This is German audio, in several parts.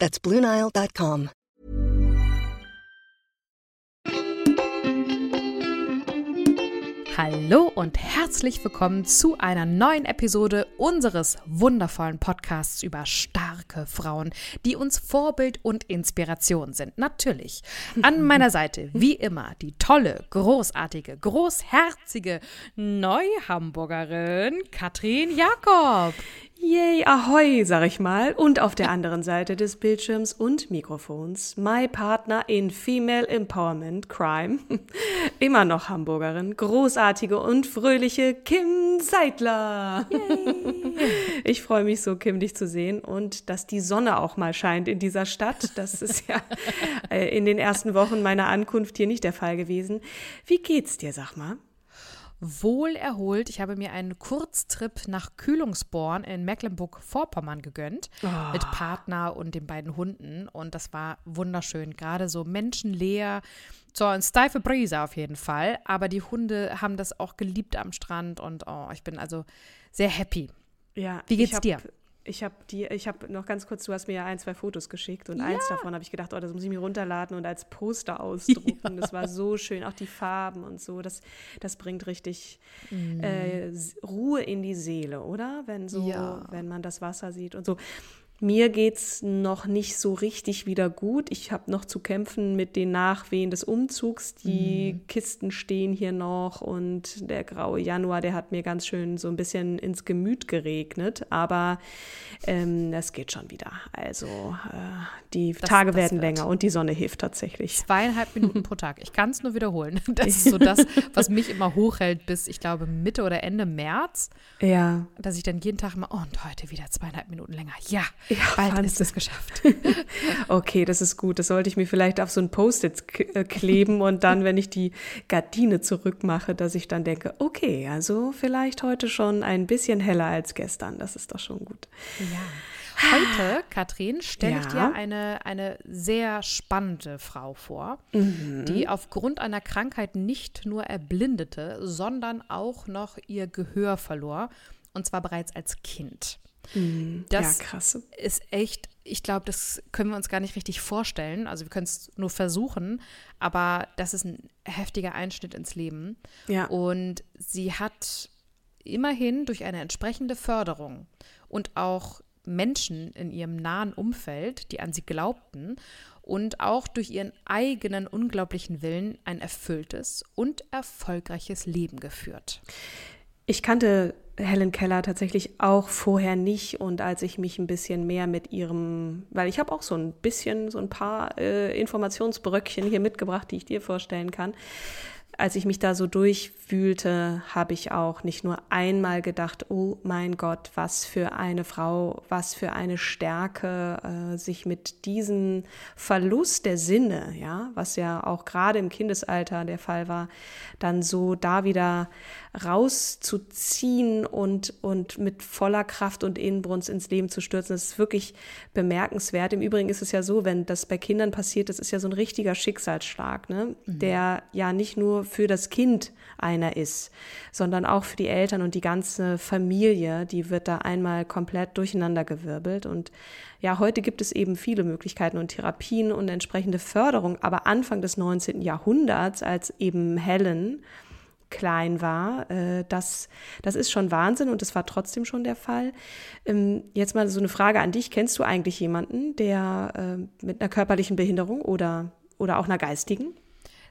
That's BlueNile.com. Hallo und herzlich willkommen zu einer neuen Episode unseres wundervollen Podcasts über starke Frauen, die uns Vorbild und Inspiration sind. Natürlich. An meiner Seite, wie immer, die tolle, großartige, großherzige Neuhamburgerin Katrin Jakob. Yay, ahoi, sag ich mal. Und auf der anderen Seite des Bildschirms und Mikrofons, my Partner in Female Empowerment Crime, immer noch Hamburgerin, großartige und fröhliche Kim Seidler. Yay. Ich freue mich so, Kim, dich zu sehen und dass die Sonne auch mal scheint in dieser Stadt. Das ist ja äh, in den ersten Wochen meiner Ankunft hier nicht der Fall gewesen. Wie geht's dir, sag mal? Wohl erholt. Ich habe mir einen Kurztrip nach Kühlungsborn in Mecklenburg-Vorpommern gegönnt oh. mit Partner und den beiden Hunden und das war wunderschön. Gerade so menschenleer, so ein steife Brise auf jeden Fall, aber die Hunde haben das auch geliebt am Strand und oh, ich bin also sehr happy. Ja, wie geht's dir? Ich habe die, ich habe noch ganz kurz, du hast mir ja ein, zwei Fotos geschickt und ja. eins davon habe ich gedacht, oh, das muss ich mir runterladen und als Poster ausdrucken. Ja. Das war so schön, auch die Farben und so. Das, das bringt richtig mm. äh, Ruhe in die Seele, oder? Wenn so, ja. wenn man das Wasser sieht und so. Mir geht es noch nicht so richtig wieder gut. Ich habe noch zu kämpfen mit den Nachwehen des Umzugs. Die mhm. Kisten stehen hier noch und der graue Januar, der hat mir ganz schön so ein bisschen ins Gemüt geregnet. Aber ähm, es geht schon wieder. Also äh, die das, Tage das werden länger und die Sonne hilft tatsächlich. Zweieinhalb Minuten pro Tag. Ich kann es nur wiederholen. Das ist so das, was mich immer hochhält bis, ich glaube, Mitte oder Ende März. Ja. Dass ich dann jeden Tag immer, oh, und heute wieder zweieinhalb Minuten länger. Ja, ja, bald Wahnsinn. ist es geschafft. okay, das ist gut. Das sollte ich mir vielleicht auf so ein Post-it äh, kleben und dann, wenn ich die Gardine zurückmache, dass ich dann denke, okay, also vielleicht heute schon ein bisschen heller als gestern. Das ist doch schon gut. Ja. Heute, Katrin, stelle ja. ich dir eine, eine sehr spannende Frau vor, mhm. die aufgrund einer Krankheit nicht nur erblindete, sondern auch noch ihr Gehör verlor. Und zwar bereits als Kind. Mhm. Das ja, krass. ist echt, ich glaube, das können wir uns gar nicht richtig vorstellen. Also wir können es nur versuchen, aber das ist ein heftiger Einschnitt ins Leben. Ja. Und sie hat immerhin durch eine entsprechende Förderung und auch Menschen in ihrem nahen Umfeld, die an sie glaubten, und auch durch ihren eigenen unglaublichen Willen ein erfülltes und erfolgreiches Leben geführt. Ich kannte Helen Keller tatsächlich auch vorher nicht und als ich mich ein bisschen mehr mit ihrem, weil ich habe auch so ein bisschen, so ein paar äh, Informationsbröckchen hier mitgebracht, die ich dir vorstellen kann. Als ich mich da so durchwühlte, habe ich auch nicht nur einmal gedacht, oh mein Gott, was für eine Frau, was für eine Stärke, äh, sich mit diesem Verlust der Sinne, ja, was ja auch gerade im Kindesalter der Fall war, dann so da wieder rauszuziehen und, und mit voller Kraft und Inbrunst ins Leben zu stürzen. Das ist wirklich bemerkenswert. Im Übrigen ist es ja so, wenn das bei Kindern passiert, das ist ja so ein richtiger Schicksalsschlag, ne? Mhm. der ja nicht nur für das Kind einer ist, sondern auch für die Eltern und die ganze Familie, die wird da einmal komplett durcheinandergewirbelt. Und ja, heute gibt es eben viele Möglichkeiten und Therapien und entsprechende Förderung. Aber Anfang des 19. Jahrhunderts, als eben Helen klein war. Äh, das, das ist schon Wahnsinn und das war trotzdem schon der Fall. Ähm, jetzt mal so eine Frage an dich. Kennst du eigentlich jemanden, der äh, mit einer körperlichen Behinderung oder, oder auch einer geistigen?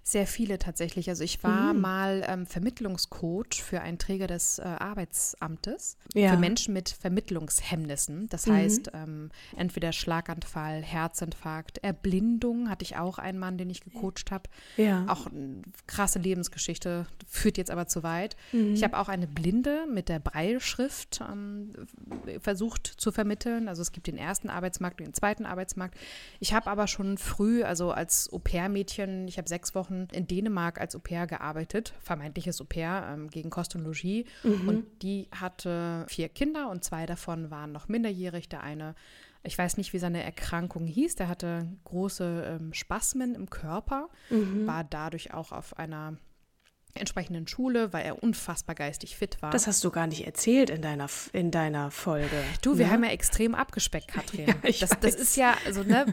Sehr viele tatsächlich. Also ich war mhm. mal ähm, Vermittlungscoach für einen Träger des äh, Arbeitsamtes ja. für Menschen mit Vermittlungshemmnissen. Das mhm. heißt, ähm, entweder Schlaganfall, Herzinfarkt, Erblindung hatte ich auch einen Mann, den ich gecoacht habe. Ja. Auch eine krasse Lebensgeschichte, führt jetzt aber zu weit. Mhm. Ich habe auch eine Blinde mit der Breilschrift ähm, versucht zu vermitteln. Also es gibt den ersten Arbeitsmarkt und den zweiten Arbeitsmarkt. Ich habe aber schon früh, also als Au-pair-Mädchen, ich habe sechs Wochen in Dänemark als Au pair gearbeitet, vermeintliches Au pair ähm, gegen Kost und Logis. Mhm. Und die hatte vier Kinder und zwei davon waren noch minderjährig. Der eine ich weiß nicht, wie seine Erkrankung hieß. Der hatte große ähm, Spasmen im Körper, mhm. war dadurch auch auf einer entsprechenden Schule, weil er unfassbar geistig fit war. Das hast du gar nicht erzählt in deiner, in deiner Folge. Du, wir ne? haben ja extrem abgespeckt, Katrin. Ja, das, das, ist ja, also ne,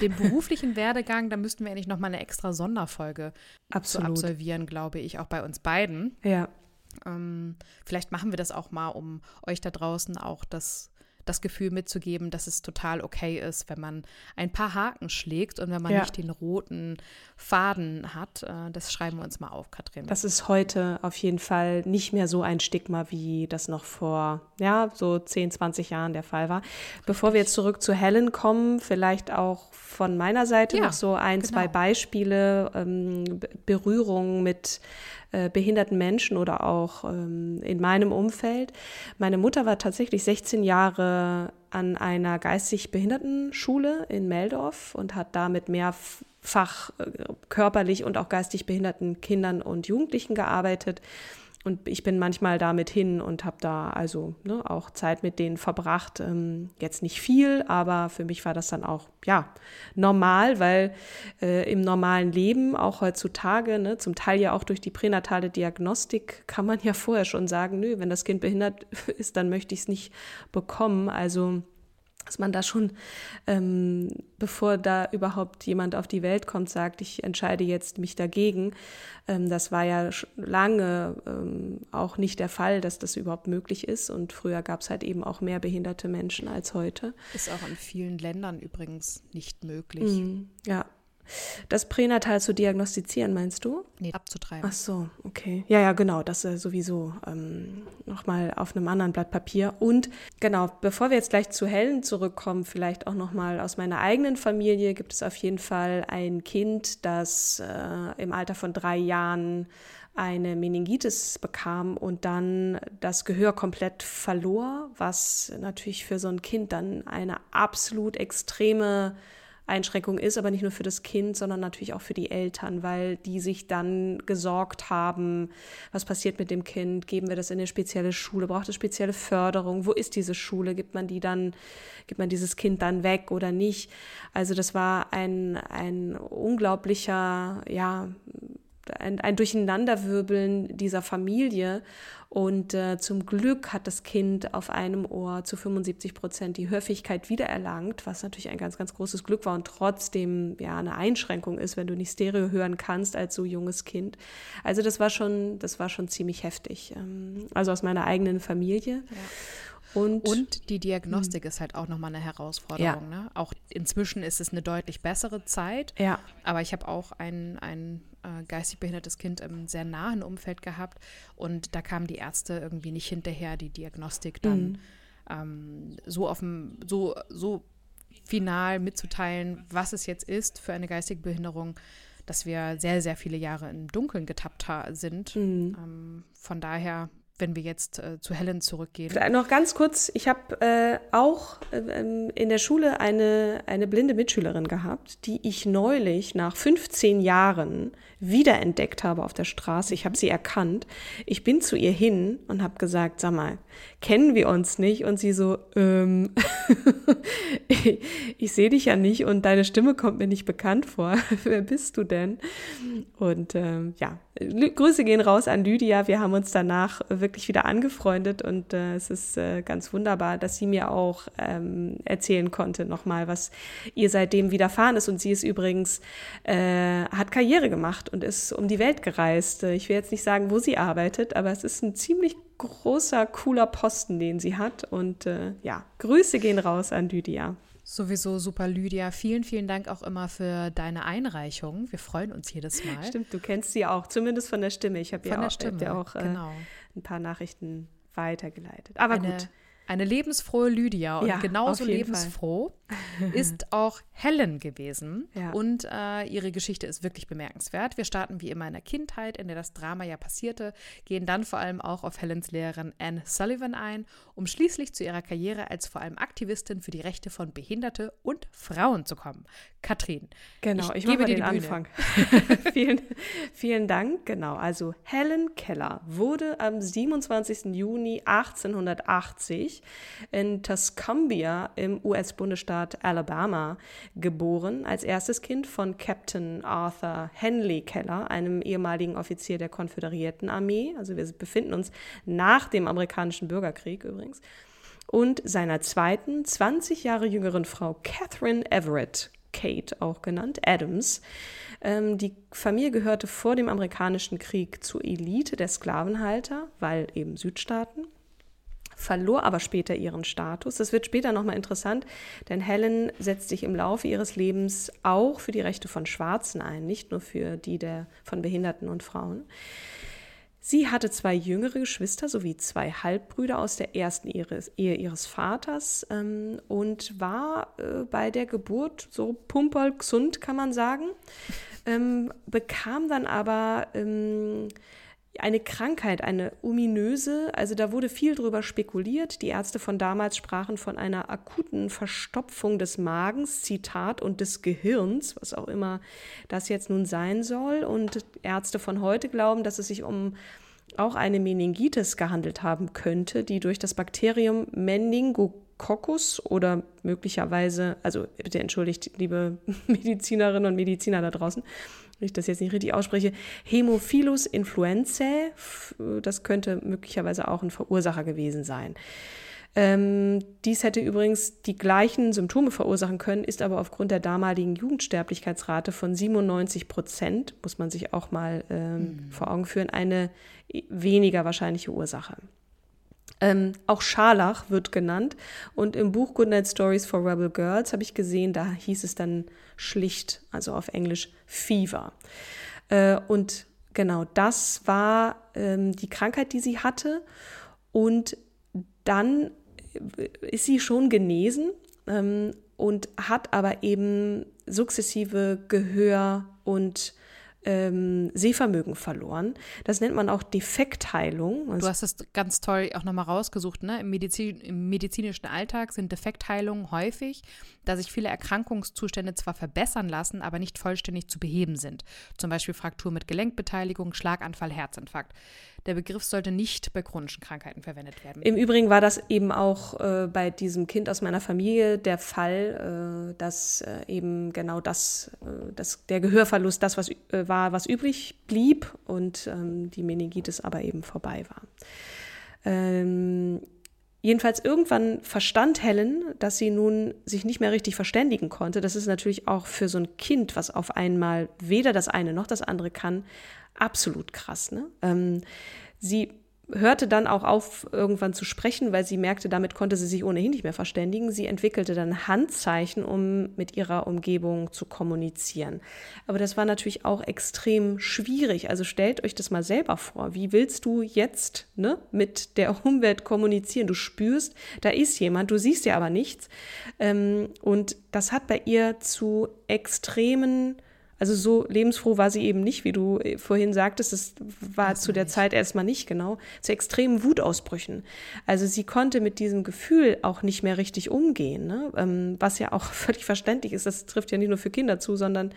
den beruflichen Werdegang, da müssten wir eigentlich nochmal eine extra Sonderfolge Absolut. absolvieren, glaube ich, auch bei uns beiden. Ja. Ähm, vielleicht machen wir das auch mal, um euch da draußen auch das das Gefühl mitzugeben, dass es total okay ist, wenn man ein paar Haken schlägt und wenn man ja. nicht den roten Faden hat. Äh, das schreiben wir uns mal auf, Katrin. Das ist heute auf jeden Fall nicht mehr so ein Stigma, wie das noch vor, ja, so 10, 20 Jahren der Fall war. Bevor wir jetzt zurück zu Helen kommen, vielleicht auch von meiner Seite ja, noch so ein, genau. zwei Beispiele, ähm, Berührungen mit äh, behinderten Menschen oder auch ähm, in meinem Umfeld. Meine Mutter war tatsächlich 16 Jahre an einer geistig behinderten Schule in Meldorf und hat damit mehrfach äh, körperlich und auch geistig behinderten Kindern und Jugendlichen gearbeitet. Und ich bin manchmal damit hin und habe da also ne, auch Zeit mit denen verbracht. Ähm, jetzt nicht viel, aber für mich war das dann auch ja normal, weil äh, im normalen Leben, auch heutzutage, ne, zum Teil ja auch durch die pränatale Diagnostik, kann man ja vorher schon sagen, nö, wenn das Kind behindert ist, dann möchte ich es nicht bekommen. Also dass man da schon, ähm, bevor da überhaupt jemand auf die Welt kommt, sagt, ich entscheide jetzt mich dagegen. Ähm, das war ja lange ähm, auch nicht der Fall, dass das überhaupt möglich ist. Und früher gab es halt eben auch mehr behinderte Menschen als heute. Ist auch in vielen Ländern übrigens nicht möglich. Mhm, ja, das Pränatal zu diagnostizieren, meinst du? Nee, abzutreiben. Ach so, okay. Ja, ja, genau. Das ist sowieso ähm, nochmal auf einem anderen Blatt Papier. Und genau, bevor wir jetzt gleich zu Helen zurückkommen, vielleicht auch nochmal aus meiner eigenen Familie gibt es auf jeden Fall ein Kind, das äh, im Alter von drei Jahren eine Meningitis bekam und dann das Gehör komplett verlor, was natürlich für so ein Kind dann eine absolut extreme Einschränkung ist, aber nicht nur für das Kind, sondern natürlich auch für die Eltern, weil die sich dann gesorgt haben, was passiert mit dem Kind, geben wir das in eine spezielle Schule, braucht es spezielle Förderung, wo ist diese Schule, gibt man die dann, gibt man dieses Kind dann weg oder nicht. Also das war ein, ein unglaublicher, ja, ein, ein Durcheinanderwirbeln dieser Familie. Und äh, zum Glück hat das Kind auf einem Ohr zu 75 Prozent die Hörfähigkeit wiedererlangt, was natürlich ein ganz, ganz großes Glück war und trotzdem ja eine Einschränkung ist, wenn du nicht Stereo hören kannst als so junges Kind. Also das war schon, das war schon ziemlich heftig. Ähm, also aus meiner eigenen Familie. Ja. Und, und, die Diagnostik mh. ist halt auch nochmal eine Herausforderung. Ja. Ne? Auch inzwischen ist es eine deutlich bessere Zeit. Ja. Aber ich habe auch ein, ein äh, geistig behindertes Kind im sehr nahen Umfeld gehabt und da kamen die Ärzte irgendwie nicht hinterher, die Diagnostik dann mhm. ähm, so auf so, so final mitzuteilen, was es jetzt ist für eine geistige Behinderung, dass wir sehr, sehr viele Jahre im Dunkeln getappt sind. Mhm. Ähm, von daher wenn wir jetzt äh, zu Helen zurückgehen. Noch ganz kurz, ich habe äh, auch äh, in der Schule eine, eine blinde Mitschülerin gehabt, die ich neulich nach 15 Jahren wiederentdeckt habe auf der Straße. Ich habe sie erkannt. Ich bin zu ihr hin und habe gesagt, sag mal, kennen wir uns nicht? Und sie so, ähm, ich, ich sehe dich ja nicht und deine Stimme kommt mir nicht bekannt vor. Wer bist du denn? Und ähm, ja, Grüße gehen raus an Lydia. Wir haben uns danach wirklich wieder angefreundet und äh, es ist äh, ganz wunderbar, dass sie mir auch ähm, erzählen konnte nochmal, was ihr seitdem widerfahren ist. Und sie ist übrigens, äh, hat Karriere gemacht und ist um die Welt gereist. Ich will jetzt nicht sagen, wo sie arbeitet, aber es ist ein ziemlich großer, cooler Posten, den sie hat. Und äh, ja, Grüße gehen raus an Lydia. Sowieso super, Lydia. Vielen, vielen Dank auch immer für deine Einreichung. Wir freuen uns jedes Mal. Stimmt, du kennst sie auch, zumindest von der Stimme. Ich habe ja, auch, Stimme, ja auch äh, genau. ein paar Nachrichten weitergeleitet. Aber Eine, gut. Eine lebensfrohe Lydia und Ja, genauso lebensfroh ist auch Helen gewesen. Ja. Und äh, ihre Geschichte ist wirklich bemerkenswert. Wir starten wie immer in der Kindheit, in der das Drama ja passierte, gehen dann vor allem auch auf Helens Lehrerin Anne Sullivan ein, um schließlich zu ihrer Karriere als vor allem Aktivistin für die Rechte von Behinderte und Frauen zu kommen. Katrin, Genau, ich, gebe mache mal dir den. Anfang. vielen, vielen Dank. Genau, also Helen Keller wurde am 27. Juni 1880 in Tuscumbia im US-Bundesstaat Alabama geboren, als erstes Kind von Captain Arthur Henley Keller, einem ehemaligen Offizier der Konföderierten Armee. Also wir befinden uns nach dem amerikanischen Bürgerkrieg übrigens und seiner zweiten, 20 Jahre jüngeren Frau Catherine Everett, Kate auch genannt, Adams. Ähm, die Familie gehörte vor dem amerikanischen Krieg zur Elite der Sklavenhalter, weil eben Südstaaten verlor aber später ihren Status. Das wird später nochmal interessant, denn Helen setzt sich im Laufe ihres Lebens auch für die Rechte von Schwarzen ein, nicht nur für die der von Behinderten und Frauen. Sie hatte zwei jüngere Geschwister sowie zwei Halbbrüder aus der ersten Ehe ihres Vaters ähm, und war äh, bei der Geburt so pumperl gesund, kann man sagen, ähm, bekam dann aber ähm, eine Krankheit, eine ominöse, also da wurde viel drüber spekuliert. Die Ärzte von damals sprachen von einer akuten Verstopfung des Magens, Zitat, und des Gehirns, was auch immer das jetzt nun sein soll. Und Ärzte von heute glauben, dass es sich um auch eine Meningitis gehandelt haben könnte, die durch das Bakterium Meningococcus oder möglicherweise, also bitte entschuldigt, liebe Medizinerinnen und Mediziner da draußen, wenn ich das jetzt nicht richtig ausspreche, Hämophilus influenzae, das könnte möglicherweise auch ein Verursacher gewesen sein. Ähm, dies hätte übrigens die gleichen Symptome verursachen können, ist aber aufgrund der damaligen Jugendsterblichkeitsrate von 97 Prozent, muss man sich auch mal ähm, vor Augen führen, eine weniger wahrscheinliche Ursache. Ähm, auch Scharlach wird genannt. Und im Buch Goodnight Stories for Rebel Girls habe ich gesehen, da hieß es dann schlicht, also auf Englisch Fever. Äh, und genau das war ähm, die Krankheit, die sie hatte. Und dann ist sie schon genesen ähm, und hat aber eben sukzessive Gehör und ähm, Sehvermögen verloren. Das nennt man auch Defektheilung. Also Du hast es ganz toll auch nochmal rausgesucht. Ne? Im, Medizin, Im medizinischen Alltag sind Defektheilungen häufig, da sich viele Erkrankungszustände zwar verbessern lassen, aber nicht vollständig zu beheben sind. Zum Beispiel Fraktur mit Gelenkbeteiligung, Schlaganfall, Herzinfarkt. Der Begriff sollte nicht bei chronischen Krankheiten verwendet werden. Im Übrigen war das eben auch äh, bei diesem Kind aus meiner Familie der Fall, äh, dass äh, eben genau das, äh, dass der Gehörverlust das was, äh, war, was übrig blieb und ähm, die Meningitis aber eben vorbei war. Ähm, jedenfalls irgendwann verstand Helen, dass sie nun sich nicht mehr richtig verständigen konnte. Das ist natürlich auch für so ein Kind, was auf einmal weder das eine noch das andere kann, absolut krass. Ne? Ähm, sie hörte dann auch auf, irgendwann zu sprechen, weil sie merkte, damit konnte sie sich ohnehin nicht mehr verständigen. Sie entwickelte dann Handzeichen, um mit ihrer Umgebung zu kommunizieren. Aber das war natürlich auch extrem schwierig. Also stellt euch das mal selber vor. Wie willst du jetzt ne, mit der Umwelt kommunizieren? Du spürst, da ist jemand, du siehst ja aber nichts. Ähm, und das hat bei ihr zu extremen also so lebensfroh war sie eben nicht, wie du äh, vorhin sagtest. Es war zu der Zeit erstmal nicht genau. Zu extremen Wutausbrüchen. Also sie konnte mit diesem Gefühl auch nicht mehr richtig umgehen, ne? ähm, was ja auch völlig verständlich ist. Das trifft ja nicht nur für Kinder zu, sondern,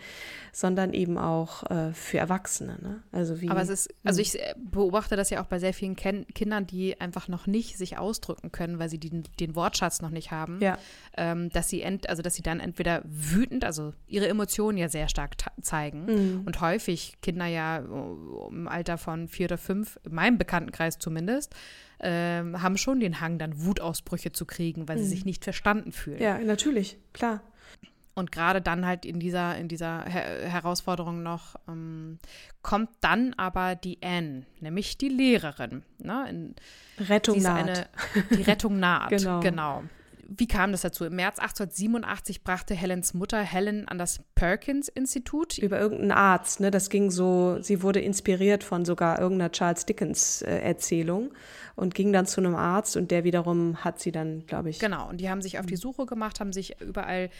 sondern eben auch äh, für Erwachsene. Ne? Also wie, Aber es ist, also ich äh, beobachte das ja auch bei sehr vielen Ken Kindern, die einfach noch nicht sich ausdrücken können, weil sie den, den Wortschatz noch nicht haben. Ja. Ähm, dass sie ent, also dass sie dann entweder wütend, also ihre Emotionen ja sehr stark ta- zeigen Mhm. und häufig Kinder ja im Alter von vier oder fünf, in meinem Bekanntenkreis zumindest, ähm, haben schon den Hang, dann Wutausbrüche zu kriegen, weil sie sich nicht verstanden fühlen. Mhm. ja, natürlich, klar. Und gerade dann halt in dieser, in dieser Her Herausforderung noch ähm, kommt dann aber die Anne, nämlich die Lehrerin. Ne? In, Rettung naht. eine, die Rettung naht. Genau. genau. Wie kam das dazu? Im März 1887 brachte Helens Mutter Helen an das Perkins-Institut. Über irgendeinen Arzt, ne? Das ging so, sie wurde inspiriert von sogar irgendeiner Charles Dickens-Erzählung. Äh, und ging dann zu einem Arzt und der wiederum hat sie dann, glaube ich. Genau, und die haben sich auf die Suche gemacht, haben sich überall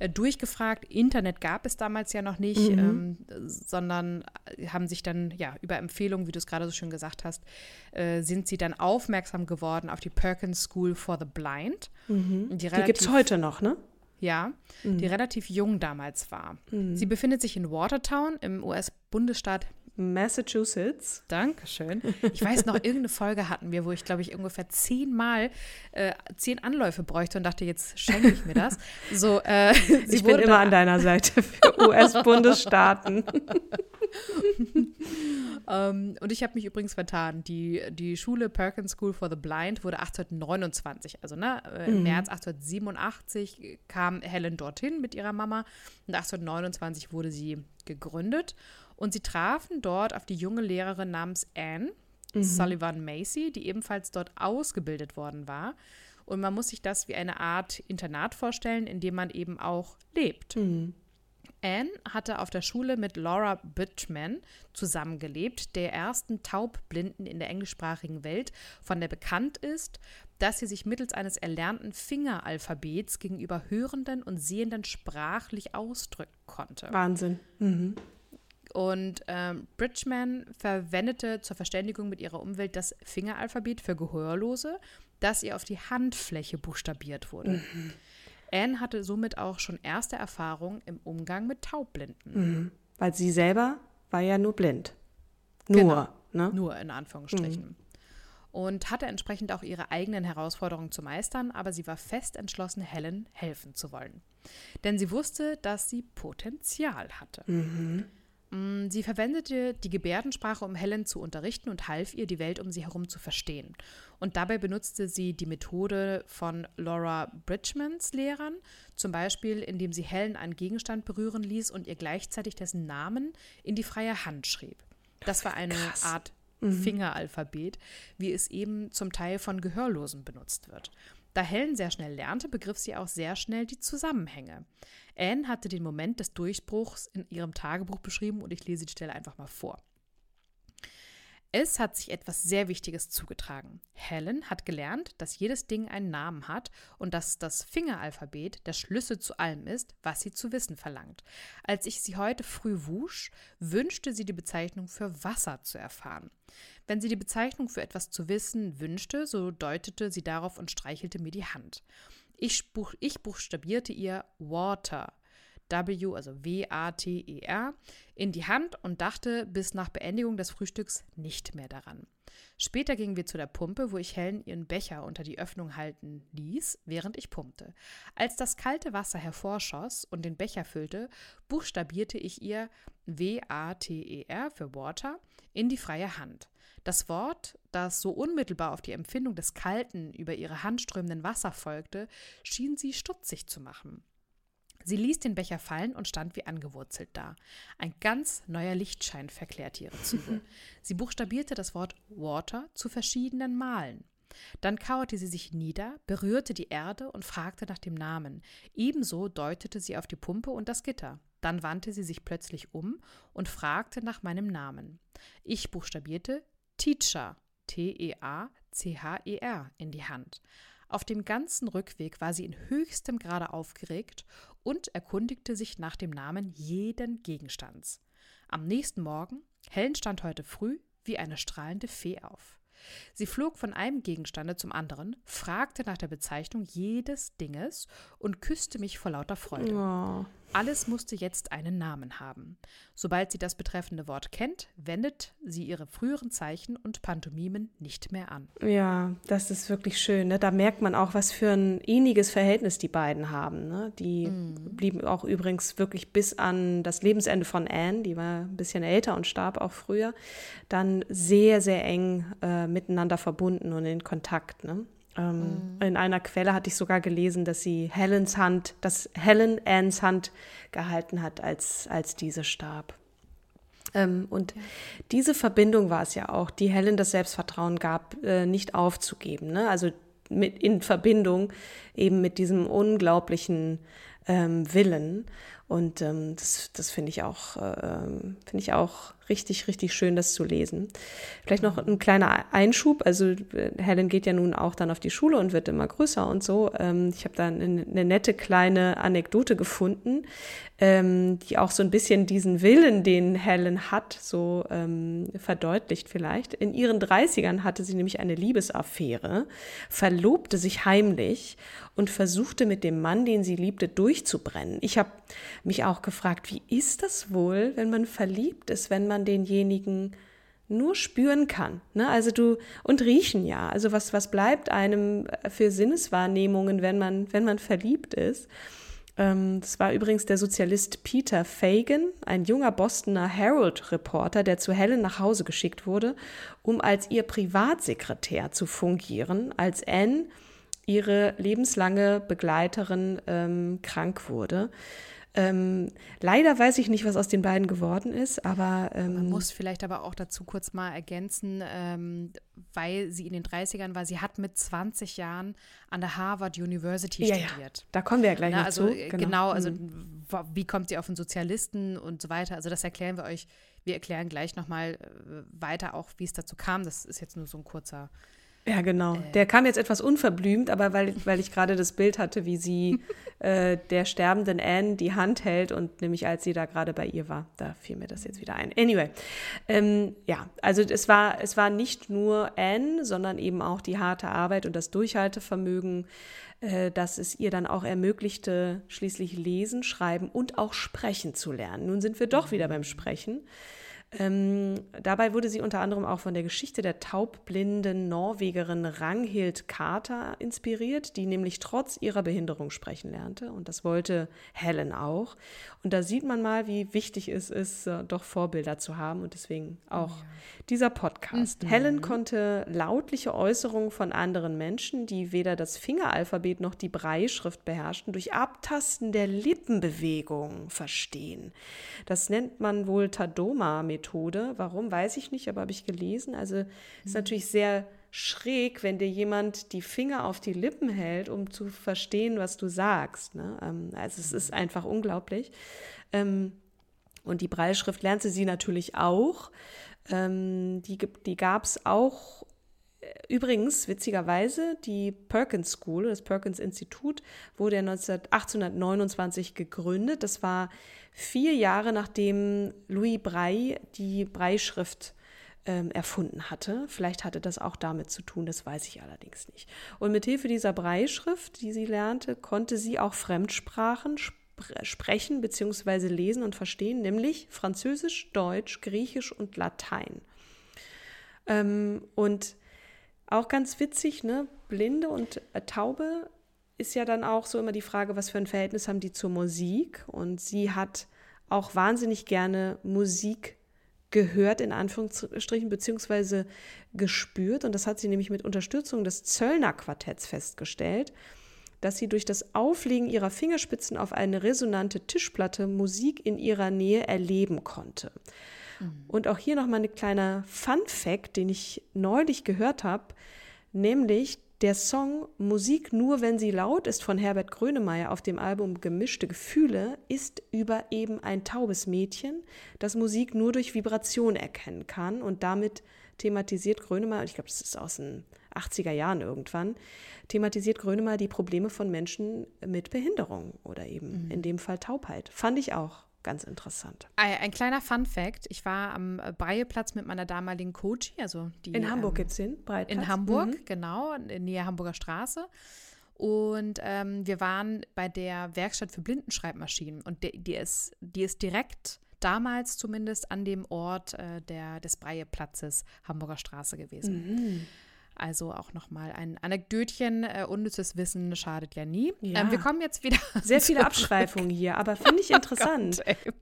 äh, durchgefragt. Internet gab es damals ja noch nicht, mhm. ähm, sondern äh, haben sich dann, ja, über Empfehlungen, wie du es gerade so schön gesagt hast, äh, sind sie dann aufmerksam geworden auf die Perkins School for the Blind. Mhm. Die, die gibt es heute noch, ne? Ja, mhm. die relativ jung damals war. Mhm. Sie befindet sich in Watertown im US-Bundesstaat Massachusetts. Dankeschön. Ich weiß noch, irgendeine Folge hatten wir, wo ich, glaube ich, ungefähr zehnmal äh, zehn Anläufe bräuchte und dachte, jetzt schenke ich mir das. So, äh, ich bin immer an deiner Seite für US-Bundesstaaten. um, ähm, und ich habe mich übrigens vertan. Die, die Schule Perkins School for the Blind wurde 1829, also ne, äh, im mhm. März 1887 kam Helen dorthin mit ihrer Mama und 1829 wurde sie gegründet. Und sie trafen dort auf die junge Lehrerin namens Anne mhm. Sullivan Macy, die ebenfalls dort ausgebildet worden war. Und man muss sich das wie eine Art Internat vorstellen, in dem man eben auch lebt. Mhm. Anne hatte auf der Schule mit Laura Bitchman zusammengelebt, der ersten Taubblinden in der englischsprachigen Welt, von der bekannt ist, dass sie sich mittels eines erlernten Fingeralphabets gegenüber Hörenden und Sehenden sprachlich ausdrücken konnte. Wahnsinn. Mhm. Und ähm, Bridgman verwendete zur Verständigung mit ihrer Umwelt das Fingeralphabet für Gehörlose, das ihr auf die Handfläche buchstabiert wurde. Mhm. Anne hatte somit auch schon erste Erfahrungen im Umgang mit Taubblinden. Mhm. Weil sie selber war ja nur blind. Nur, genau. ne? Nur in Anführungsstrichen. Mhm. Und hatte entsprechend auch ihre eigenen Herausforderungen zu meistern, aber sie war fest entschlossen, Helen helfen zu wollen. Denn sie wusste, dass sie Potenzial hatte. Mhm. Mm, sie verwendete die Gebärdensprache, um Helen zu unterrichten und half ihr, die Welt um sie herum zu verstehen. Und dabei benutzte sie die Methode von Laura Bridgmans Lehrern, zum Beispiel indem sie Helen einen Gegenstand berühren ließ und ihr gleichzeitig dessen Namen in die freie Hand schrieb. Das war eine Krass. Art mhm. Fingeralphabet, wie es eben zum Teil von Gehörlosen benutzt wird. Da Helen sehr schnell lernte, begriff sie auch sehr schnell die Zusammenhänge. Anne hatte den Moment des Durchbruchs in ihrem Tagebuch beschrieben und ich lese die Stelle einfach mal vor. Es hat sich etwas sehr Wichtiges zugetragen. Helen hat gelernt, dass jedes Ding einen Namen hat und dass das Fingeralphabet der Schlüssel zu allem ist, was sie zu wissen verlangt. Als ich sie heute früh wusch, wünschte sie die Bezeichnung für Wasser zu erfahren. Wenn sie die Bezeichnung für etwas zu wissen wünschte, so deutete sie darauf und streichelte mir die Hand. Ich, buch, ich buchstabierte ihr Water, W, also W-A-T-E-R, in die Hand und dachte bis nach Beendigung des Frühstücks nicht mehr daran. Später gingen wir zu der Pumpe, wo ich Helen ihren Becher unter die Öffnung halten ließ, während ich pumpte. Als das kalte Wasser hervorschoss und den Becher füllte, buchstabierte ich ihr W-A-T-E-R für Water in die freie Hand. Das Wort, das so unmittelbar auf die Empfindung des kalten, über ihre Hand strömenden Wasser folgte, schien sie stutzig zu machen. Sie ließ den Becher fallen und stand wie angewurzelt da. Ein ganz neuer Lichtschein verklärte ihre Züge. Sie buchstabierte das Wort Water zu verschiedenen Malen. Dann kauerte sie sich nieder, berührte die Erde und fragte nach dem Namen. Ebenso deutete sie auf die Pumpe und das Gitter. Dann wandte sie sich plötzlich um und fragte nach meinem Namen. Ich buchstabierte Teacher, T-E-A-C-H-E-R, in die Hand. Auf dem ganzen Rückweg war sie in höchstem Grade aufgeregt und erkundigte sich nach dem Namen jeden Gegenstands. Am nächsten Morgen, Helen stand heute früh wie eine strahlende Fee auf. Sie flog von einem Gegenstande zum anderen, fragte nach der Bezeichnung jedes Dinges und küsste mich vor lauter Freude. Oh. Alles musste jetzt einen Namen haben. Sobald sie das betreffende Wort kennt, wendet sie ihre früheren Zeichen und Pantomimen nicht mehr an. Ja, das ist wirklich schön. Ne? Da merkt man auch, was für ein inniges Verhältnis die beiden haben. Ne? Die mm. blieben auch übrigens wirklich bis an das Lebensende von Anne, die war ein bisschen älter und starb auch früher, dann sehr, sehr eng äh, miteinander verbunden und in Kontakt. Ne? Ähm, mhm. In einer Quelle hatte ich sogar gelesen, dass sie Helens Hand, dass Helen Anns Hand gehalten hat, als, als diese starb. Ähm, und ja. diese Verbindung war es ja auch, die Helen das Selbstvertrauen gab, äh, nicht aufzugeben. Ne? Also mit, in Verbindung eben mit diesem unglaublichen ähm, Willen. Und ähm, das, das finde ich auch, äh, finde ich auch richtig, richtig schön, das zu lesen. Vielleicht noch ein kleiner Einschub. Also äh, Helen geht ja nun auch dann auf die Schule und wird immer größer und so. Ähm, ich habe da eine, nette kleine Anekdote gefunden, ähm, die auch so ein bisschen diesen Willen, den Helen hat, so ähm, verdeutlicht vielleicht. In ihren 30ern hatte sie nämlich eine Liebesaffäre, verlobte sich heimlich und versuchte mit dem Mann, den sie liebte, durchzubrennen. Ich habe mich auch gefragt, wie ist das wohl, wenn man verliebt ist, wenn man denjenigen nur spüren kann. Ne? Also du und riechen ja. Also was was bleibt einem für Sinneswahrnehmungen, wenn man wenn man verliebt ist? Ähm, das war übrigens der Sozialist Peter Fagan, ein junger Bostoner Herald-Reporter, der zu Helen nach Hause geschickt wurde, um als ihr Privatsekretär zu fungieren, als Anne, ihre lebenslange Begleiterin, ähm, krank wurde. Ähm, leider weiß ich nicht, was aus den beiden geworden ist, aber. Ähm, Man muss vielleicht aber auch dazu kurz mal ergänzen, ähm, weil sie in den 30ern war, sie hat mit 20 Jahren an der Harvard University ja, studiert. Ja, da kommen wir ja gleich Na, noch also, zu. Genau, genau also mhm. wie kommt sie auf den Sozialisten und so weiter. Also das erklären wir euch. Wir erklären gleich nochmal äh, weiter auch, wie es dazu kam. Das ist jetzt nur so ein kurzer ja, genau. Äh. Der kam jetzt etwas unverblümt, aber weil, weil ich gerade das Bild hatte, wie sie äh, der sterbenden Anne die Hand hält und nämlich als sie da gerade bei ihr war, da fiel mir das jetzt wieder ein. Anyway, ähm, ja, also es war, es war nicht nur Anne, sondern eben auch die harte Arbeit und das Durchhaltevermögen, äh, das es ihr dann auch ermöglichte, schließlich lesen, schreiben und auch sprechen zu lernen. Nun sind wir doch wieder beim Sprechen. Ähm, dabei wurde sie unter anderem auch von der Geschichte der taubblinden Norwegerin Ranghild Carter inspiriert, die nämlich trotz ihrer Behinderung sprechen lernte. Und das wollte Helen auch. Und da sieht man mal, wie wichtig es ist, äh, doch Vorbilder zu haben. Und deswegen auch ja. dieser Podcast. Mhm. Helen konnte lautliche Äußerungen von anderen Menschen, die weder das Fingeralphabet noch die Breischrift beherrschten, durch Abtasten der Lippenbewegung verstehen. Das nennt man wohl Tadoma-Methode. Methode. Warum, weiß ich nicht, aber habe ich gelesen. Also mhm. ist natürlich sehr schräg, wenn dir jemand die Finger auf die Lippen hält, um zu verstehen, was du sagst. Ne? Ähm, also es ist einfach unglaublich. Ähm, und die Breilschrift lernte sie natürlich auch. Ähm, die die gab es auch Übrigens, witzigerweise, die Perkins School, das Perkins Institut, wurde 1829 gegründet. Das war vier Jahre nachdem Louis Braille die Braille-Schrift ähm, erfunden hatte. Vielleicht hatte das auch damit zu tun, das weiß ich allerdings nicht. Und mit Hilfe dieser Braille-Schrift, die sie lernte, konnte sie auch Fremdsprachen sp sprechen bzw. lesen und verstehen, nämlich Französisch, Deutsch, Griechisch und Latein. Ähm, und auch ganz witzig, ne? Blinde und äh, Taube ist ja dann auch so immer die Frage, was für ein Verhältnis haben die zur Musik? Und sie hat auch wahnsinnig gerne Musik gehört, in Anführungsstrichen, beziehungsweise gespürt. Und das hat sie nämlich mit Unterstützung des Zöllner Quartetts festgestellt, dass sie durch das Auflegen ihrer Fingerspitzen auf eine resonante Tischplatte Musik in ihrer Nähe erleben konnte. Mhm. Und auch hier nochmal ein kleiner Fun-Fact, den ich neulich gehört habe, nämlich der Song Musik nur wenn sie laut ist von Herbert Grönemeyer auf dem Album Gemischte Gefühle ist über eben ein taubes Mädchen, das Musik nur durch Vibration erkennen kann und damit thematisiert Grönemeyer, ich glaube, das ist aus den 80er Jahren irgendwann, thematisiert Grönemeyer die Probleme von Menschen mit Behinderung oder eben mhm. in dem Fall Taubheit. Fand ich auch ganz interessant. Ein, kleiner Fun Fact: Ich war am Breieplatz mit meiner damaligen Coachie, also die. In Hamburg ähm, gibt es den Breitplatz. In Hamburg, mhm. genau, in Nähe Hamburger Straße. Und ähm, wir waren bei der Werkstatt für Blindenschreibmaschinen. Und die, die, ist, die ist direkt damals zumindest an dem Ort äh, der, des Breieplatzes Hamburger Straße gewesen. Mhm. Also auch nochmal ein Anekdötchen, äh, unnützes Wissen schadet ja nie. Ja. Ähm, wir kommen jetzt wieder. Sehr viele Abschweifungen hier, aber finde ich interessant. oh Gott,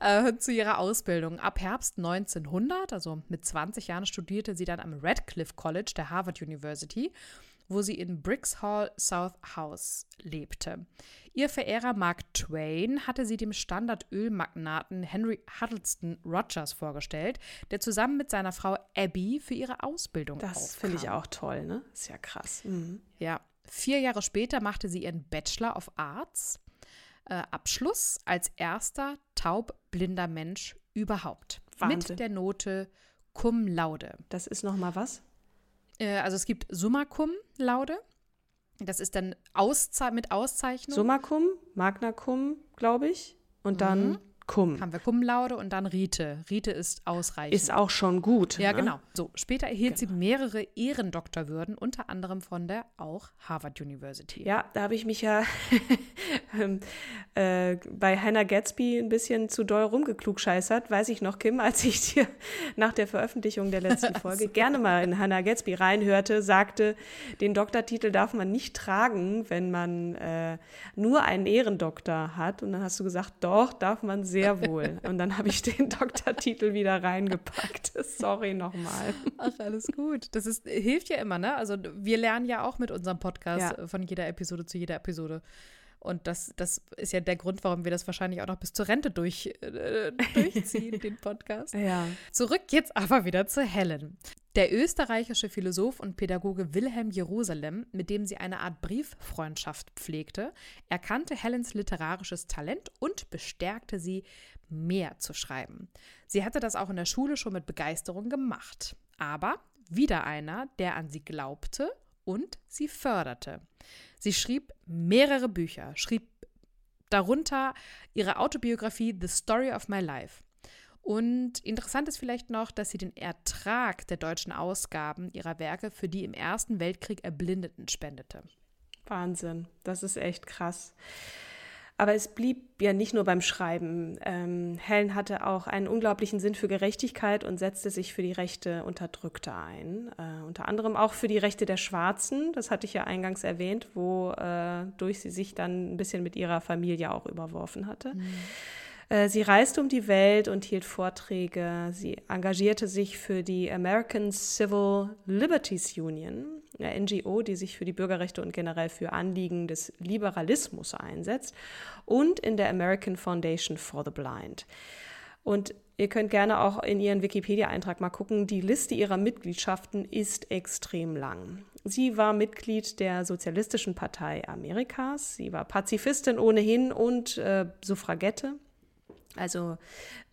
äh, zu ihrer Ausbildung. Ab Herbst 1900, also mit 20 Jahren, studierte sie dann am Radcliffe College der Harvard University wo sie in Briggs Hall South House lebte. Ihr Verehrer Mark Twain hatte sie dem Standardölmagnaten Henry Huddleston Rogers vorgestellt, der zusammen mit seiner Frau Abby für ihre Ausbildung Das finde ich auch toll, ne? Ist ja krass. Mhm. Ja, vier Jahre später machte sie ihren Bachelor of Arts äh, Abschluss als erster taubblinder Mensch überhaupt. Wahnsinn. Mit der Note Cum Laude. Das ist noch mal was? Äh, also es gibt Summa Cum Laude. Das ist dann Ausze mit Auszeichnung. Summa cum, Magna cum, glaube ich. Und dann cum. haben wir Cum Laude und dann Rite. Rite ist ausreichend. Ist auch schon gut. ja, ne? genau. So, später erhielt sie mehrere Ehrendoktorwürden, unter anderem von der auch Harvard University. Ja, da habe ich mich ja ähm, äh, bei Hannah Gatsby ein bisschen zu doll rumgeklugscheißert, weiß ich noch, Kim, als ich dir nach der Veröffentlichung der letzten Folge gerne mal in Hannah Gatsby reinhörte, sagte, den Doktortitel darf man nicht tragen, wenn man äh, nur einen Ehrendoktor hat. Und dann hast du gesagt, doch, darf man sehr wohl. Und dann habe ich den Doktortitel wieder reingepackt. Sorry nochmal. Ach, alles gut. Das ist, hilft ja immer, ne? Also wir lernen ja auch mit unserem Podcast Ja. äh, von jeder Episode zu jeder Episode. Und das, das ist ja der Grund, warum wir das wahrscheinlich auch noch bis zur Rente durch, äh, durchziehen, den Podcast. Ja. Zurück jetzt aber wieder zu Helen. Der österreichische Philosoph und Pädagoge Wilhelm Jerusalem, mit dem sie eine Art Brieffreundschaft pflegte, erkannte Helens literarisches Talent und bestärkte sie, mehr zu schreiben. Sie hatte das auch in der Schule schon mit Begeisterung gemacht. Aber wieder einer, der an sie glaubte und sie förderte. Sie schrieb mehrere Bücher, schrieb darunter ihre Autobiografie The Story of My Life. Und interessant ist vielleicht noch, dass sie den Ertrag der deutschen Ausgaben ihrer Werke für die im Ersten Weltkrieg Erblindeten spendete. Wahnsinn, das ist echt krass. Aber es blieb ja nicht nur beim Schreiben. Ähm, Helen hatte auch einen unglaublichen Sinn für Gerechtigkeit und setzte sich für die Rechte Unterdrückter ein. Äh, unter anderem auch für die Rechte der Schwarzen, das hatte ich ja eingangs erwähnt, wodurch sie sich dann ein bisschen mit ihrer Familie auch überworfen hatte. Äh, Sie reiste um die Welt und hielt Vorträge. Sie engagierte sich für die American Civil Liberties Union, eine NGO, die sich für die Bürgerrechte und generell für Anliegen des Liberalismus einsetzt, und in der American Foundation for the Blind. Und ihr könnt gerne auch in ihren Wikipedia-Eintrag mal gucken. Die Liste ihrer Mitgliedschaften ist extrem lang. Sie war Mitglied der Sozialistischen Partei Amerikas. Sie war Pazifistin ohnehin und äh, Suffragette also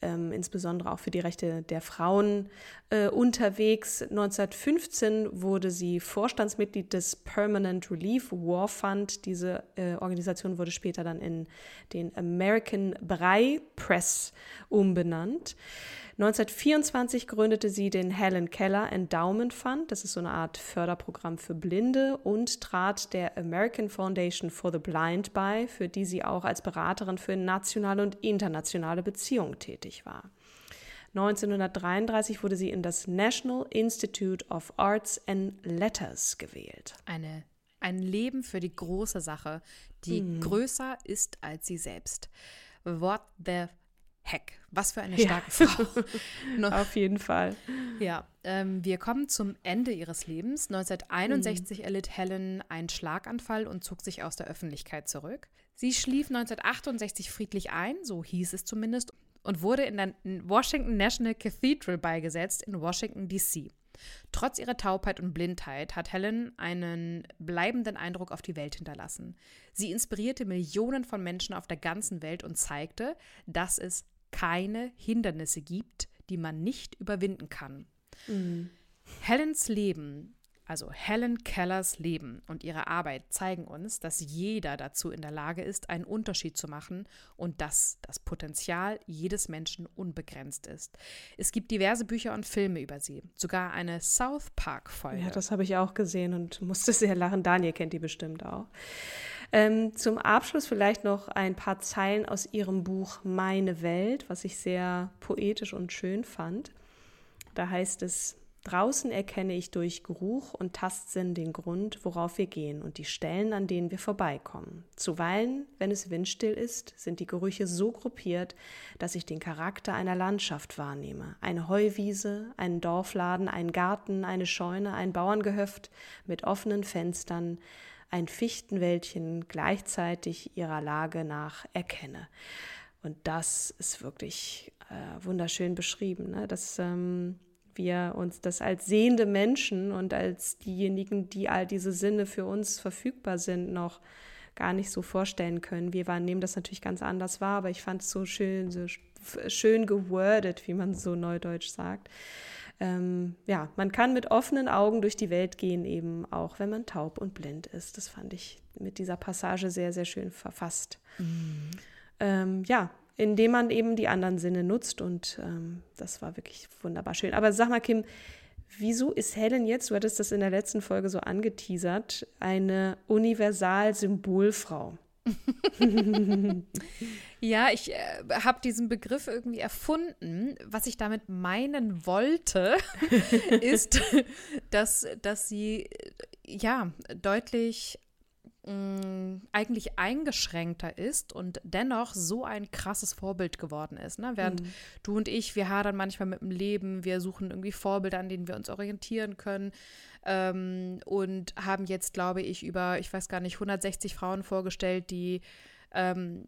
ähm, insbesondere auch für die Rechte der Frauen äh, unterwegs. 1915 wurde sie Vorstandsmitglied des Permanent Relief War Fund. Diese äh, Organisation wurde später dann in den American Brei Press umbenannt. 1924 gründete sie den Helen Keller Endowment Fund. Das ist so eine Art Förderprogramm für Blinde und trat der American Foundation for the Blind bei, für die sie auch als Beraterin für nationale und internationale Beziehungen tätig war. 1933 wurde sie in das National Institute of Arts and Letters gewählt. Eine, ein Leben für die große Sache, die größer ist als sie selbst. What the heck? Was für eine starke Frau. Noch- Auf jeden Fall. Ja, ähm, wir kommen zum Ende ihres Lebens. 1961 erlitt Helen einen Schlaganfall und zog sich aus der Öffentlichkeit zurück. Sie schlief 1968 friedlich ein, so hieß es zumindest, und wurde in der Washington National Cathedral beigesetzt in Washington, D.C. Trotz ihrer Taubheit und Blindheit hat Helen einen bleibenden Eindruck auf die Welt hinterlassen. Sie inspirierte Millionen von Menschen auf der ganzen Welt und zeigte, dass es keine Hindernisse gibt, die man nicht überwinden kann. Helens Leben, also Helen Kellers Leben und ihre Arbeit zeigen uns, dass jeder dazu in der Lage ist, einen Unterschied zu machen und dass das Potenzial jedes Menschen unbegrenzt ist. Es gibt diverse Bücher und Filme über sie, sogar eine South Park-Folge. Ja, das habe ich auch gesehen und musste sehr lachen. Daniel kennt die bestimmt auch. Ähm, zum Abschluss vielleicht noch ein paar Zeilen aus ihrem Buch Meine Welt, was ich sehr poetisch und schön fand. Da heißt es Draußen erkenne ich durch Geruch und Tastsinn den Grund, worauf wir gehen und die Stellen, an denen wir vorbeikommen. Zuweilen, wenn es windstill ist, sind die Gerüche so gruppiert, dass ich den Charakter einer Landschaft wahrnehme. Eine Heuwiese, einen Dorfladen, einen Garten, eine Scheune, ein Bauerngehöft mit offenen Fenstern, ein Fichtenwäldchen gleichzeitig ihrer Lage nach erkenne. Und das ist wirklich äh, wunderschön beschrieben. Ne? Das ähm, wir uns das als sehende Menschen und als diejenigen, die all diese Sinne für uns verfügbar sind, noch gar nicht so vorstellen können. Wir waren, nehmen das natürlich ganz anders wahr, aber ich fand es so schön, so schön gewordet, wie man so neudeutsch sagt. Ähm, ja, man kann mit offenen Augen durch die Welt gehen, eben auch wenn man taub und blind ist. Das fand ich mit dieser Passage sehr, sehr schön verfasst. Mhm. Ähm, ja, indem man eben die anderen Sinne nutzt. Und ähm, das war wirklich wunderbar schön. Aber sag mal, Kim, wieso ist Helen jetzt, du hattest das in der letzten Folge so angeteasert, eine Universal-Symbolfrau? ja, ich äh, habe diesen Begriff irgendwie erfunden. Was ich damit meinen wollte, ist, dass, dass sie äh, ja deutlich mh, eigentlich eingeschränkter ist und dennoch so ein krasses Vorbild geworden ist. Ne? Während mhm. du und ich, wir hadern manchmal mit dem Leben, wir suchen irgendwie Vorbilder, an denen wir uns orientieren können ähm, und haben jetzt, glaube ich, über, ich weiß gar nicht, 160 Frauen vorgestellt, die ähm,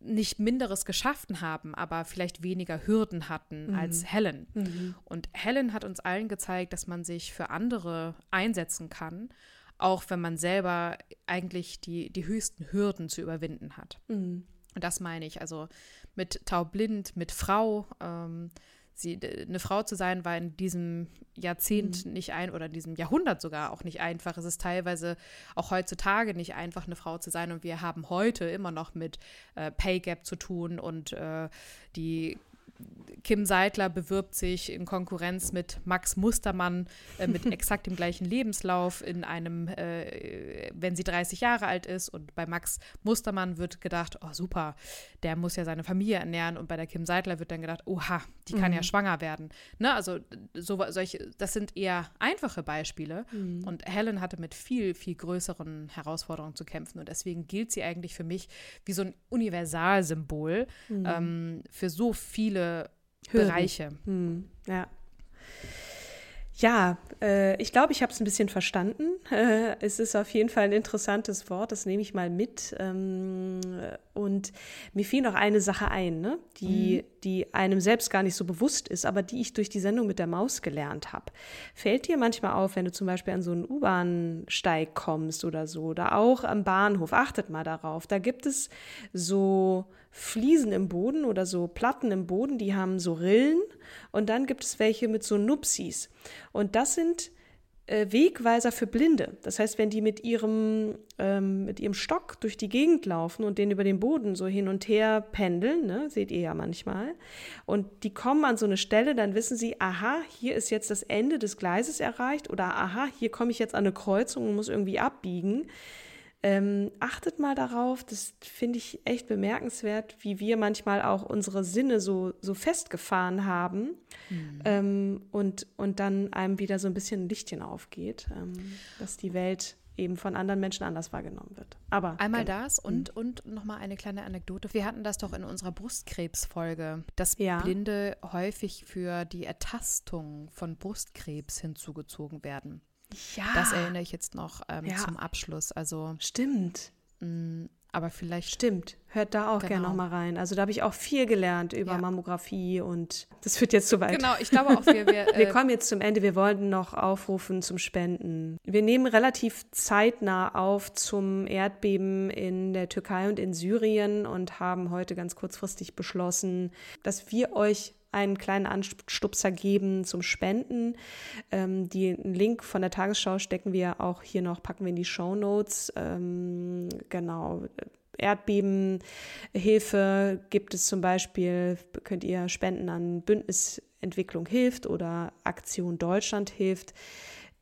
nicht Minderes geschaffen haben, aber vielleicht weniger Hürden hatten mhm. als Helen. Mhm. Und Helen hat uns allen gezeigt, dass man sich für andere einsetzen kann auch wenn man selber eigentlich die, die höchsten Hürden zu überwinden hat. Mhm. Und das meine ich, also mit taubblind, mit Frau. Ähm, sie, eine Frau zu sein, war in diesem Jahrzehnt mhm. nicht ein oder in diesem Jahrhundert sogar auch nicht einfach. Es ist teilweise auch heutzutage nicht einfach, eine Frau zu sein. Und wir haben heute immer noch mit äh, Pay Gap zu tun und äh, die Kim Seidler bewirbt sich in Konkurrenz mit Max Mustermann äh, mit exakt dem gleichen Lebenslauf in einem, äh, wenn sie 30 Jahre alt ist. Und bei Max Mustermann wird gedacht, oh super, der muss ja seine Familie ernähren. Und bei der Kim Seidler wird dann gedacht, oha, die kann mhm. ja schwanger werden. Ne? Also so, solche, das sind eher einfache Beispiele. Mhm. Und Helen hatte mit viel, viel größeren Herausforderungen zu kämpfen. Und deswegen gilt sie eigentlich für mich wie so ein Universalsymbol mhm. ähm, für so viele Hürden. Bereiche. Hm, ja. Ja, äh, ich glaube, ich habe es ein bisschen verstanden. Äh, es ist auf jeden Fall ein interessantes Wort, das nehme ich mal mit. Ähm, und mir fiel noch eine Sache ein, ne? die, mhm. die einem selbst gar nicht so bewusst ist, aber die ich durch die Sendung mit der Maus gelernt habe. Fällt dir manchmal auf, wenn du zum Beispiel an so einen U-Bahn-Steig kommst oder so, oder auch am Bahnhof, achtet mal darauf, da gibt es so Fliesen im Boden oder so Platten im Boden, die haben so Rillen und dann gibt es welche mit so Nupsis. Und das sind äh, Wegweiser für Blinde. Das heißt, wenn die mit ihrem, ähm, mit ihrem Stock durch die Gegend laufen und den über den Boden so hin und her pendeln, ne, seht ihr ja manchmal, und die kommen an so eine Stelle, dann wissen sie, aha, hier ist jetzt das Ende des Gleises erreicht oder aha, hier komme ich jetzt an eine Kreuzung und muss irgendwie abbiegen. Ähm, achtet mal darauf, das finde ich echt bemerkenswert, wie wir manchmal auch unsere Sinne so, so festgefahren haben mhm. ähm, und, und dann einem wieder so ein bisschen ein Lichtchen aufgeht, ähm, dass die Welt eben von anderen Menschen anders wahrgenommen wird. Aber einmal genau. das und mhm. und noch mal eine kleine Anekdote. Wir hatten das doch in unserer Brustkrebsfolge, dass ja. Blinde häufig für die Ertastung von Brustkrebs hinzugezogen werden. Ja. Das erinnere ich jetzt noch ähm, ja. zum Abschluss. Also stimmt. Mh, mm, aber vielleicht. Stimmt. Hört da auch genau. gerne noch mal rein. Also da habe ich auch viel gelernt über ja. Mammographie und das führt jetzt zu weit. Genau, ich glaube auch, wir, wir, äh, wir kommen jetzt zum Ende. Wir wollten noch aufrufen zum Spenden. Wir nehmen relativ zeitnah auf zum Erdbeben in der Türkei und in Syrien und haben heute ganz kurzfristig beschlossen, dass wir euch einen kleinen Anstupser geben zum Spenden. Ähm, den Link von der Tagesschau stecken wir auch hier noch, packen wir in die Show Notes. Ähm, genau. Erdbebenhilfe gibt es zum Beispiel, könnt ihr spenden an Bündnisentwicklung hilft oder Aktion Deutschland hilft.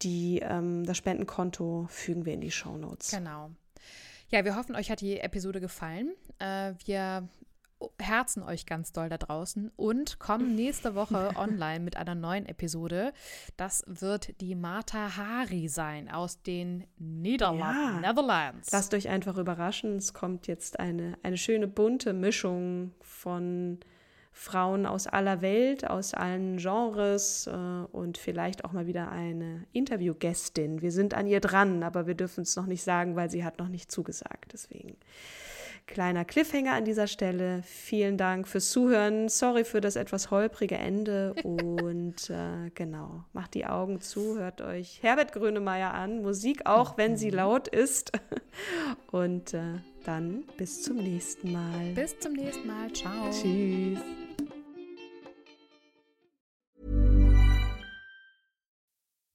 Die, ähm, das Spendenkonto fügen wir in die Show Notes. Genau. Ja, wir hoffen, euch hat die Episode gefallen. Äh, wir herzen euch ganz doll da draußen und kommen nächste Woche online mit einer neuen Episode. Das wird die Martha Hari sein aus den Niederlanden. Ja. Netherlands. Lasst euch einfach überraschen. Es kommt jetzt eine, eine schöne bunte Mischung von Frauen aus aller Welt, aus allen Genres äh, und vielleicht auch mal wieder eine Interviewgästin. Wir sind an ihr dran, aber wir dürfen es noch nicht sagen, weil sie hat noch nicht zugesagt. Deswegen kleiner Cliffhanger an dieser Stelle. Vielen Dank fürs Zuhören. Sorry für das etwas holprige Ende. Und äh, genau, macht die Augen zu, hört euch Herbert Grönemeyer an. Musik auch, wenn sie laut ist. Und äh, dann bis zum nächsten Mal. Bis zum nächsten Mal. Ciao. Tschüss.